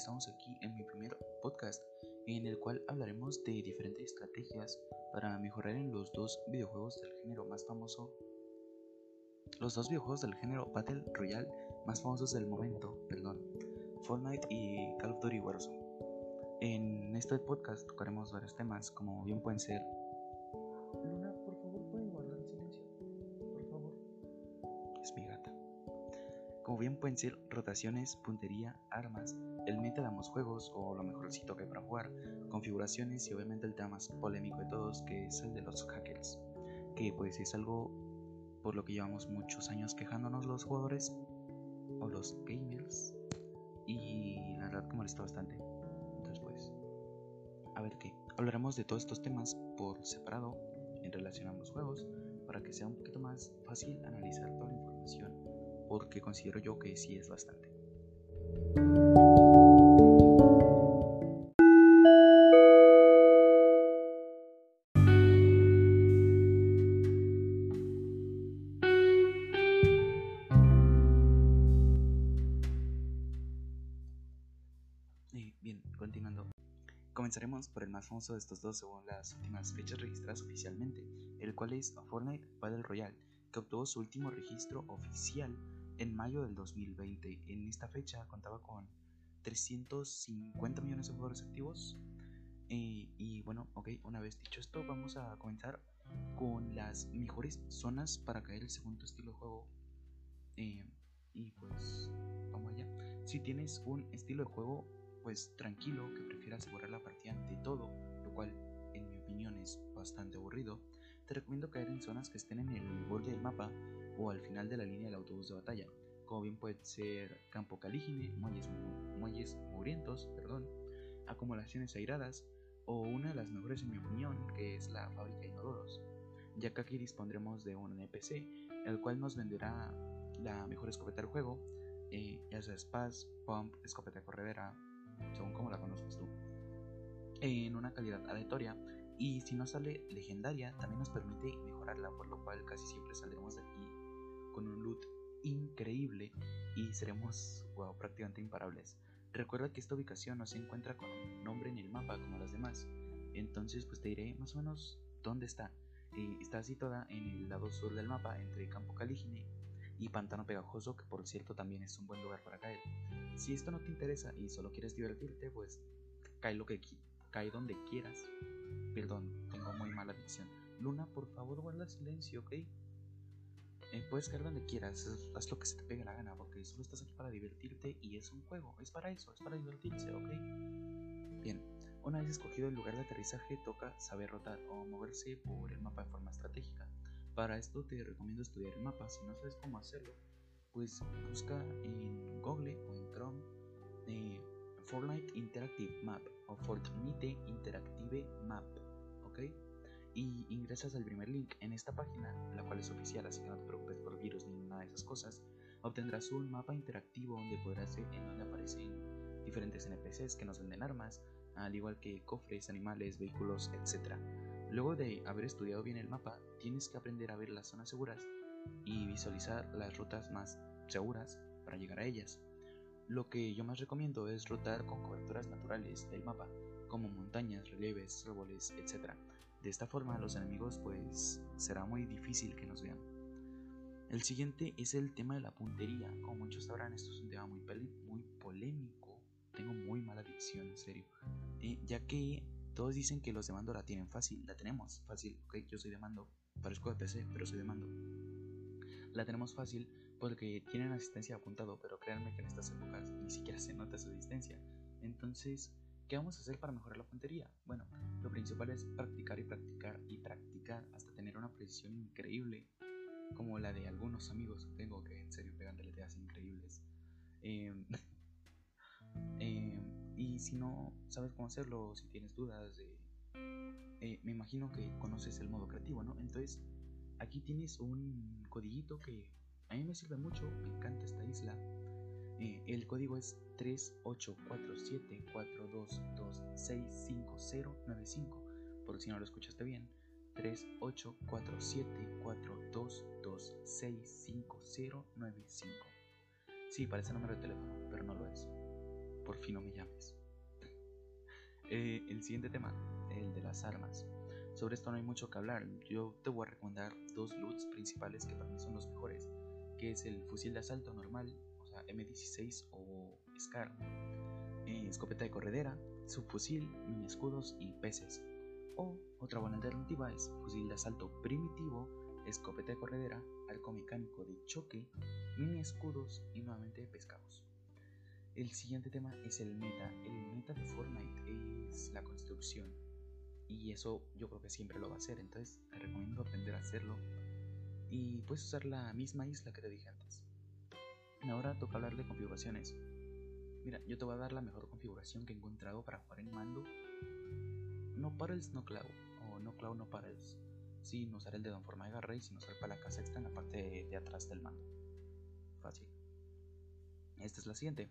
estamos aquí en mi primer podcast, en el cual hablaremos de diferentes estrategias para mejorar en los dos videojuegos del género más famoso, los dos videojuegos del género Battle Royale más famosos del momento, perdón, Fortnite y Call of Duty Warzone. En este podcast tocaremos varios temas, como bien pueden ser Luna, por favor, ¿pueden guardar silencio? Por favor. es mi gata. Como bien pueden ser rotaciones, puntería, armas, el meta de ambos juegos o lo mejorcito que hay para jugar, configuraciones y obviamente el tema más polémico de todos que es el de los hackers, que pues es algo por lo que llevamos muchos años quejándonos los jugadores o los gamers y la verdad que molesta bastante. Entonces pues, a ver qué. Hablaremos de todos estos temas por separado en relación a ambos juegos para que sea un poquito más fácil analizar toda la información porque considero yo que sí es bastante. Bien, continuando. Comenzaremos por el más famoso de estos dos según las últimas fechas registradas oficialmente, el cual es Fortnite Battle Royale, que obtuvo su último registro oficial en mayo del 2020. En esta fecha contaba con 350 millones de jugadores activos. Eh, y bueno, ok, una vez dicho esto, vamos a comenzar con las mejores zonas para caer el segundo estilo de juego. Eh, y pues, vamos allá. Si tienes un estilo de juego pues tranquilo, que prefiera asegurar la partida ante todo, lo cual en mi opinión es bastante aburrido, te recomiendo caer en zonas que estén en el borde del mapa o al final de la línea del autobús de batalla, como bien puede ser Campo Calígine, muelles, muelles mugrientos, perdón, acumulaciones airadas o una de las mejores en mi opinión, que es la fábrica de inodoros, ya que aquí dispondremos de un NPC, el cual nos venderá la mejor escopeta del juego, eh, ya sea Spaz, Pump, escopeta corredera, según como la conozcas tú, en una calidad aleatoria. Y si no sale legendaria, también nos permite mejorarla, por lo cual casi siempre saldremos de aquí con un loot increíble y seremos wow, prácticamente imparables. Recuerda que esta ubicación no se encuentra con un nombre en el mapa como las demás, entonces pues te diré más o menos dónde está. Eh, está situada en el lado sur del mapa, entre Campo Calígine y Pantano Pegajoso, que por cierto también es un buen lugar para caer. Si esto no te interesa y solo quieres divertirte, pues cae lo que cae donde quieras. Perdón, tengo muy mala dicción. Luna, por favor, guarda silencio, ¿ok? Eh, puedes caer donde quieras, haz lo que se te pegue la gana, porque solo estás aquí para divertirte y es un juego, es para eso, es para divertirse, ¿ok? Bien, una vez escogido el lugar de aterrizaje, toca saber rotar o moverse por el mapa de forma estratégica. Para esto te recomiendo estudiar el mapa. Si no sabes cómo hacerlo, pues busca en Google o en Chrome eh, Fortnite Interactive Map o Fortnite Interactive Map, ¿ok? Y ingresas al primer link en esta página, la cual es oficial, así que no te preocupes por virus ni nada de esas cosas. Obtendrás un mapa interactivo donde podrás ver en donde aparecen diferentes NPCs que nos venden armas, al igual que cofres, animales, vehículos, etc. Luego de haber estudiado bien el mapa, tienes que aprender a ver las zonas seguras y visualizar las rutas más seguras para llegar a ellas. Lo que yo más recomiendo es rotar con coberturas naturales del mapa, como montañas, relieves, árboles, etc. De esta forma los enemigos pues será muy difícil que nos vean. El siguiente es el tema de la puntería. Como muchos sabrán, esto es un tema muy, polémico. Tengo muy mala dicción, en serio. Eh, ya que todos dicen que los de mando la tienen fácil, la tenemos fácil, ok, yo soy de mando, parezco de PC, pero soy de mando. La tenemos fácil porque tienen asistencia apuntado, pero créanme que en estas épocas ni siquiera se nota su asistencia. Entonces, ¿qué vamos a hacer para mejorar la puntería? Bueno, lo principal es practicar y practicar y practicar hasta tener una precisión increíble, como la de algunos amigos que tengo que en serio pegan deleteas increíbles. Eh, y si no sabes cómo hacerlo, si tienes dudas, eh, me imagino que conoces el modo creativo, ¿no? Entonces, aquí tienes un codiguito que a mí me sirve mucho, me encanta esta isla. Eh, el código es 384742265095, por si no lo escuchaste bien. 3, 8, 4, 7, 4, 2, 2, 6, 5, 0, 9, 5. Sí, parece número de teléfono, pero no lo es. Por fin no me llames. Eh, el siguiente tema, el de las armas. Sobre esto no hay mucho que hablar. Yo te voy a recomendar dos loots principales que para mí son los mejores, que es el fusil de asalto normal, o sea, M16 o SCAR, eh, escopeta de corredera, subfusil, mini escudos y peces. O otra buena alternativa es fusil de asalto primitivo, escopeta de corredera, arco mecánico de choque, mini escudos y nuevamente pescados. El siguiente tema es el meta. El meta de Fortnite es la construcción. Y eso yo creo que siempre lo va a hacer. Entonces te recomiendo aprender a hacerlo. Y puedes usar la misma isla que te dije antes. Ahora toca hablar de configuraciones. Mira, yo te voy a dar la mejor configuración que he encontrado para jugar en mando. No paddles, no cloud. O no cloud, no paddles. Sin usar el dedo en forma de garra y sin usar palancas extra en la parte de atrás del mando. Fácil. Esta es la siguiente.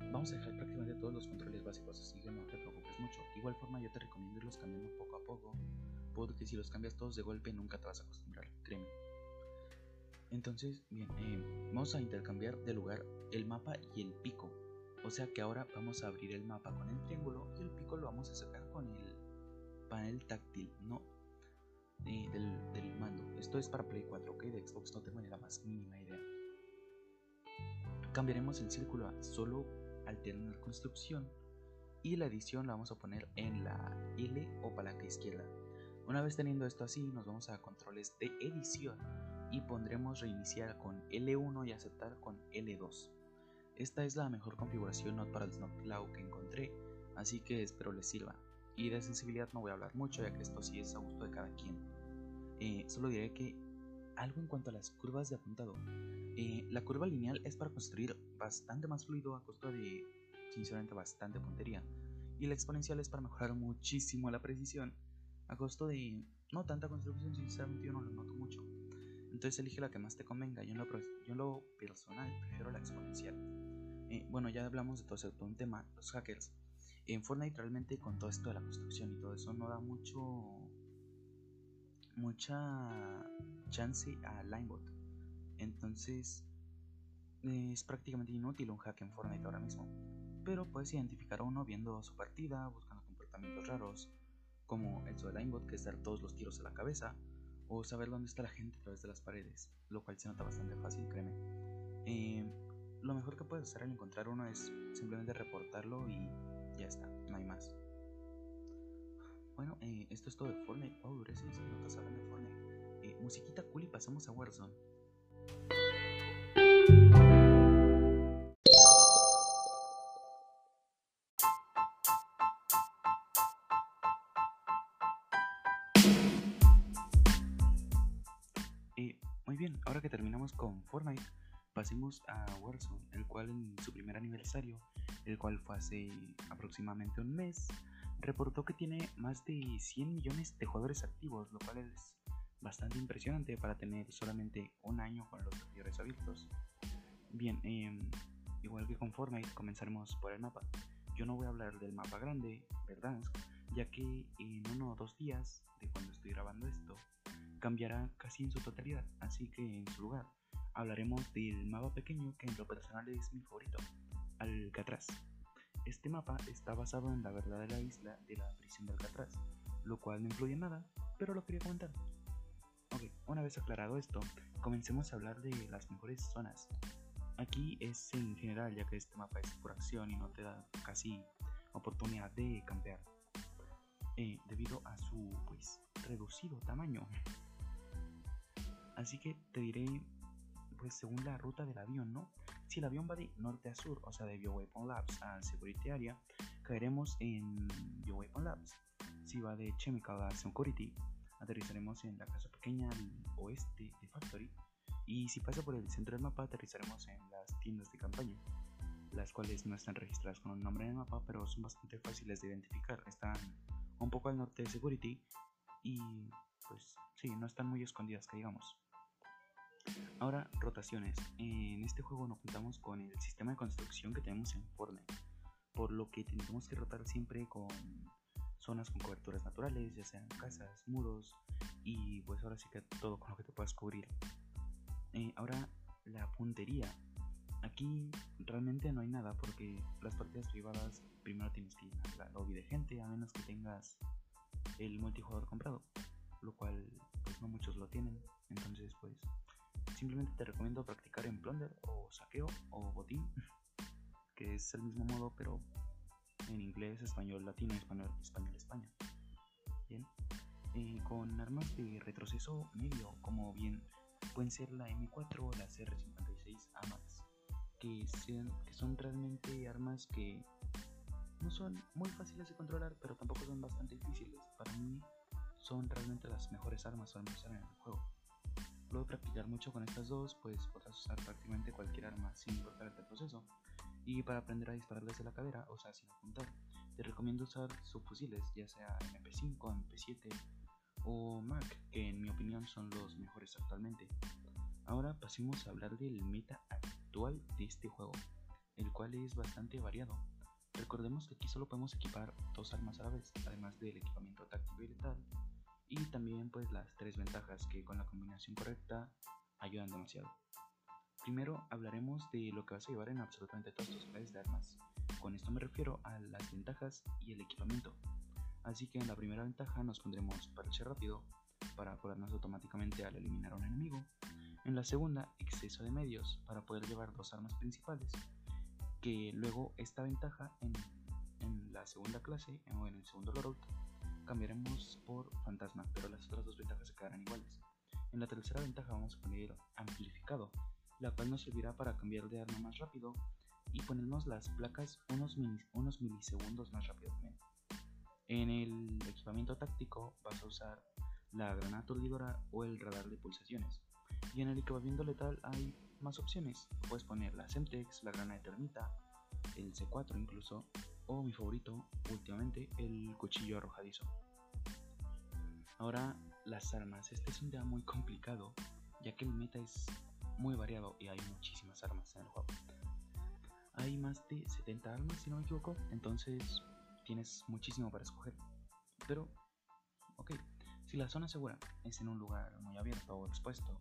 Vamos a dejar prácticamente todos los controles básicos, así que no te preocupes mucho. Igual forma yo te recomiendo irlos cambiando poco a poco, porque si los cambias todos de golpe nunca te vas a acostumbrar, créeme. Entonces, bien, eh, vamos a intercambiar de lugar el mapa y el pico. O sea que ahora vamos a abrir el mapa con el triángulo y el pico lo vamos a sacar con el panel táctil, no eh, del, del, mando. Esto es para Play 4, ok, de Xbox no tengo ni la más mínima idea. Cambiaremos el círculo a solo alternar construcción y la edición la vamos a poner en la L o palanca izquierda. Una vez teniendo esto así, nos vamos a controles de edición y pondremos reiniciar con L1 y aceptar con L2. Esta es la mejor configuración not para el Cloud que encontré, así que espero les sirva. Y de sensibilidad no voy a hablar mucho, ya que esto sí es a gusto de cada quien. Eh, solo diré que algo en cuanto a las curvas de apuntado. Eh, la curva lineal es para construir bastante más fluido a costa de, sinceramente, bastante puntería. Y la exponencial es para mejorar muchísimo la precisión a costo de no tanta construcción, sinceramente yo no lo noto mucho. Entonces elige la que más te convenga. Yo en lo, yo personal prefiero la exponencial. Eh, bueno, ya hablamos de todo ese un tema, los hackers. En Fortnite realmente con todo esto de la construcción y todo eso no da mucho mucha chance a Linebot. Entonces es prácticamente inútil un hack en Fortnite ahora mismo. Pero puedes identificar a uno viendo su partida, buscando comportamientos raros, como el de Linebot, que es dar todos los tiros a la cabeza, o saber dónde está la gente a través de las paredes, lo cual se nota bastante fácil, créeme. Eh, lo mejor que puedes hacer al encontrar uno es simplemente reportarlo y ya está, no hay más. Bueno, eh, esto es todo de Fortnite. Oh, gracias, no estás hablando de Fortnite. Eh, musiquita cool y pasamos a Warzone. Eh, muy bien, ahora que terminamos con Fortnite, pasemos a Warzone, el cual en su primer aniversario, el cual fue hace aproximadamente un mes, reportó que tiene más de 100 millones de jugadores activos, lo cual es bastante impresionante para tener solamente un año con los servidores abiertos. Bien, em, igual que con Fortnite, comenzaremos por el mapa. Yo no voy a hablar del mapa grande, ¿verdad? Ya que en uno o dos días de cuando estoy grabando esto, cambiará casi en su totalidad, así que en su lugar hablaremos del mapa pequeño que en lo personal es mi favorito, Alcatraz. Este mapa está basado en la verdadera isla de la prisión de Alcatraz, lo cual no influye en nada, pero lo quería comentar. Ok, una vez aclarado esto, comencemos a hablar de las mejores zonas. Aquí es en general, ya que este mapa es por acción y no te da casi oportunidad de campear, eh, debido a su pues reducido tamaño. Así que te diré, pues según la ruta del avión, ¿no? Si el avión va de norte a sur, o sea, de BioWeapon Labs a Security Area, caeremos en BioWeapon Labs. Si va de Chemical a Security, aterrizaremos en la casa pequeña al oeste de Factory. Y si pasa por el centro del mapa, aterrizaremos en las tiendas de campaña, las cuales no están registradas con un nombre en mapa, pero son bastante fáciles de identificar. Están un poco al norte de Security y pues sí, no están muy escondidas que digamos. Ahora, rotaciones. En este juego no contamos con el sistema de construcción que tenemos en Fortnite, por lo que tenemos que rotar siempre con zonas con coberturas naturales, ya sean casas, muros y pues ahora sí que todo con lo que te puedas cubrir. Eh, ahora la puntería. Aquí realmente no hay nada porque las partidas privadas primero tienes que llenar la lobby de gente a menos que tengas el multijugador comprado, lo cual pues no muchos lo tienen. Entonces pues simplemente te recomiendo practicar en Plunder o Saqueo o Botín, que es el mismo modo pero en inglés, español, latino, español, español, España. Bien. Eh, con armas de retroceso medio, como bien pueden ser la M4 o la CR56 AMAX, que, son realmente armas que no son muy fáciles de controlar, pero tampoco son bastante difíciles. Para mí son realmente las mejores armas para empezar en el juego. Luego de practicar mucho con estas dos, pues podrás usar prácticamente cualquier arma sin importar el proceso. Y para aprender a disparar desde la cadera, o sea, sin apuntar, te recomiendo usar subfusiles, ya sea MP5, MP7 o Mac, que en mi opinión son los mejores actualmente. Ahora pasemos a hablar del meta actual de este juego, el cual es bastante variado. Recordemos que aquí solo podemos equipar dos armas a la vez, además del equipamiento táctico y letal, y también pues las tres ventajas que con la combinación correcta ayudan demasiado. Primero hablaremos de lo que vas a llevar en absolutamente todos tus clases de armas. Con esto me refiero a las ventajas y el equipamiento. Así que en la primera ventaja nos pondremos parche rápido para curarnos automáticamente al eliminar a un enemigo. En la segunda, exceso de medios para poder llevar dos armas principales. Que luego esta ventaja en, la segunda clase o en el segundo loadout cambiaremos por fantasma, pero las otras dos ventajas se quedarán iguales. En la tercera ventaja vamos a poner amplificado, la cual nos servirá para cambiar de arma más rápido y ponernos las placas unos, unos milisegundos más rápido también. En el equipamiento táctico vas a usar la granada aturdidora o el radar de pulsaciones. Y en el equipamiento letal hay más opciones. Puedes poner la Semtex, la granada de termita, el C4 incluso, o mi favorito últimamente, el cuchillo arrojadizo. Ahora, las armas. Este es un tema muy complicado, ya que el meta es muy variado y hay muchísimas armas en el juego. Hay más de 70 armas, si no me equivoco, entonces tienes muchísimo para escoger. Pero, ok, si la zona segura es en un lugar muy abierto o expuesto,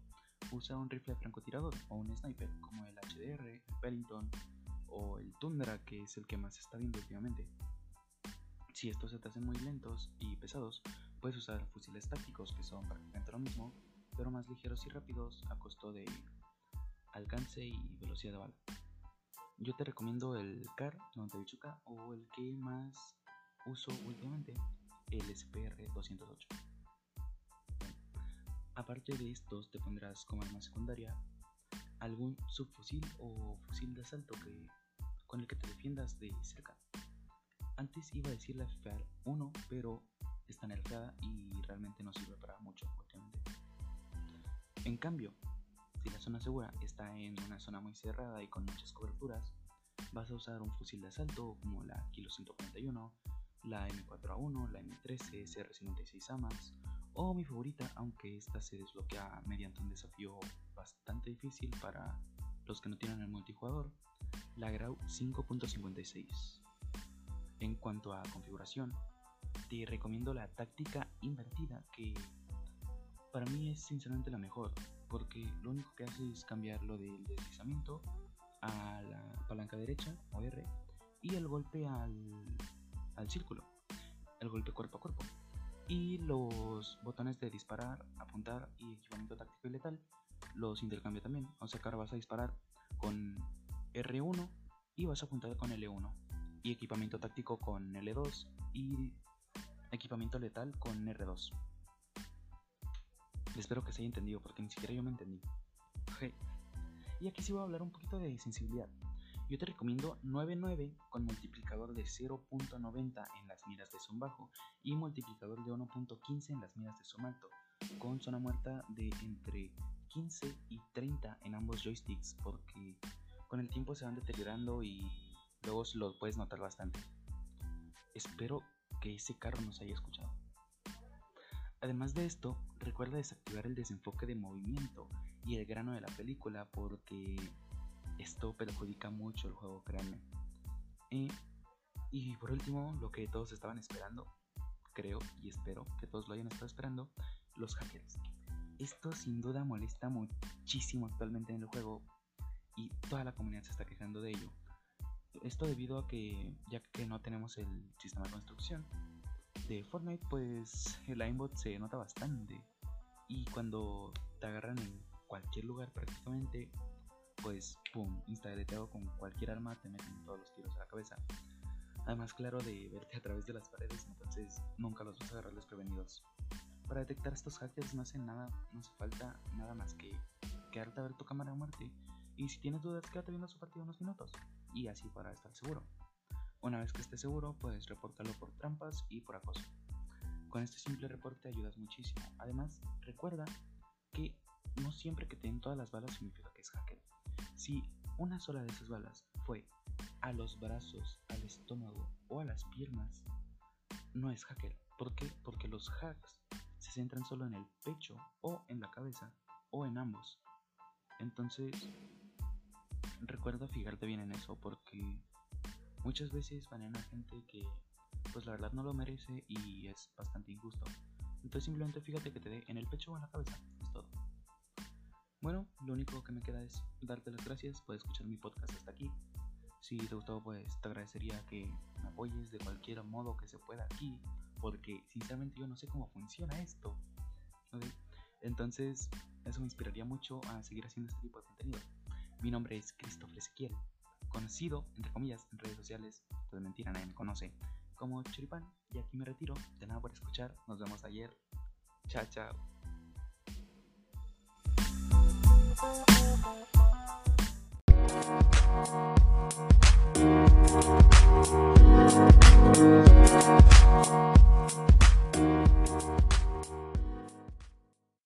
usa un rifle francotirador o un sniper como el HDR, el Pellington o el Tundra, que es el que más está viendo últimamente. Si estos se te hacen muy lentos y pesados, puedes usar fusiles tácticos que son prácticamente lo mismo, pero más ligeros y rápidos a costo de alcance y velocidad de bala. Yo te recomiendo el CAR 98K o el que más uso últimamente, el SPR 208. aparte de estos, te pondrás como arma secundaria algún subfusil o fusil de asalto que, con el que te defiendas de cerca. Antes iba a decir la FFAR 1, pero está nerfeada y realmente no sirve para mucho últimamente. En cambio, zona segura está en una zona muy cerrada y con muchas coberturas, vas a usar un fusil de asalto como la Kilo 141, la M4A1, la M13, CR56 AMAX o mi favorita, aunque esta se desbloquea mediante un desafío bastante difícil para los que no tienen el multijugador, la Grau 5.56. En cuanto a configuración, te recomiendo la táctica invertida que para mí es sinceramente la mejor, porque lo único que hace es cambiar lo del deslizamiento a la palanca derecha o R y el golpe al, al círculo, el golpe cuerpo a cuerpo. Y los botones de disparar, apuntar y equipamiento táctico y letal los intercambia también. O sea que ahora vas a disparar con R1 y vas a apuntar con L1. Y equipamiento táctico con L2 y equipamiento letal con R2. Espero que se haya entendido porque ni siquiera yo me entendí. Y aquí sí voy a hablar un poquito de sensibilidad. Yo te recomiendo 9.9 con multiplicador de 0.90 en las miras de zoom bajo y multiplicador de 1.15 en las miras de zoom alto, con zona muerta de entre 15 y 30 en ambos joysticks, porque con el tiempo se van deteriorando y luego lo puedes notar bastante. Espero que ese carro nos haya escuchado. Además de esto, recuerda desactivar el desenfoque de movimiento y el grano de la película porque esto perjudica mucho el juego, créanme. y por último, lo que todos estaban esperando, creo y espero que todos lo hayan estado esperando, los hackers. Esto sin duda molesta muchísimo actualmente en el juego y toda la comunidad se está quejando de ello. Esto debido a que ya que no tenemos el sistema de construcción de Fortnite, pues el aimbot se nota bastante y cuando te agarran en cualquier lugar prácticamente, pues pum, insta con cualquier arma te meten todos los tiros a la cabeza. Además, claro, de verte a través de las paredes, entonces nunca los vas a agarrar desprevenidos. Para detectar estos hackers no hace nada, no hace falta nada más que quedarte a ver tu cámara de muerte y si tienes dudas quédate viendo su partido unos minutos y así para estar seguro. Una vez que estés seguro puedes reportarlo por trampas y por acoso. Con este simple reporte ayudas muchísimo. Además, recuerda que no siempre que te den todas las balas significa que es hacker. Si una sola de esas balas fue a los brazos, al estómago o a las piernas, no es hacker. ¿Por qué? Porque los hacks se centran solo en el pecho o en la cabeza o en ambos. Entonces, recuerda fijarte bien en eso porque muchas veces van a gente que pues la verdad no lo merece y es bastante injusto. Entonces simplemente fíjate que te dé en el pecho o en la cabeza, es todo. Bueno, lo único que me queda es darte las gracias por escuchar mi podcast hasta aquí. Si te gustó, pues te agradecería que me apoyes de cualquier modo que se pueda aquí, porque sinceramente yo no sé cómo funciona esto. Entonces, eso me inspiraría mucho a seguir haciendo este tipo de contenido. Mi nombre es Christopher Ezequiel, conocido, entre comillas, en redes sociales, pues mentira, nadie me conoce, como Choripán. Y aquí me retiro, de nada por escuchar, nos vemos ayer. Chao, chao.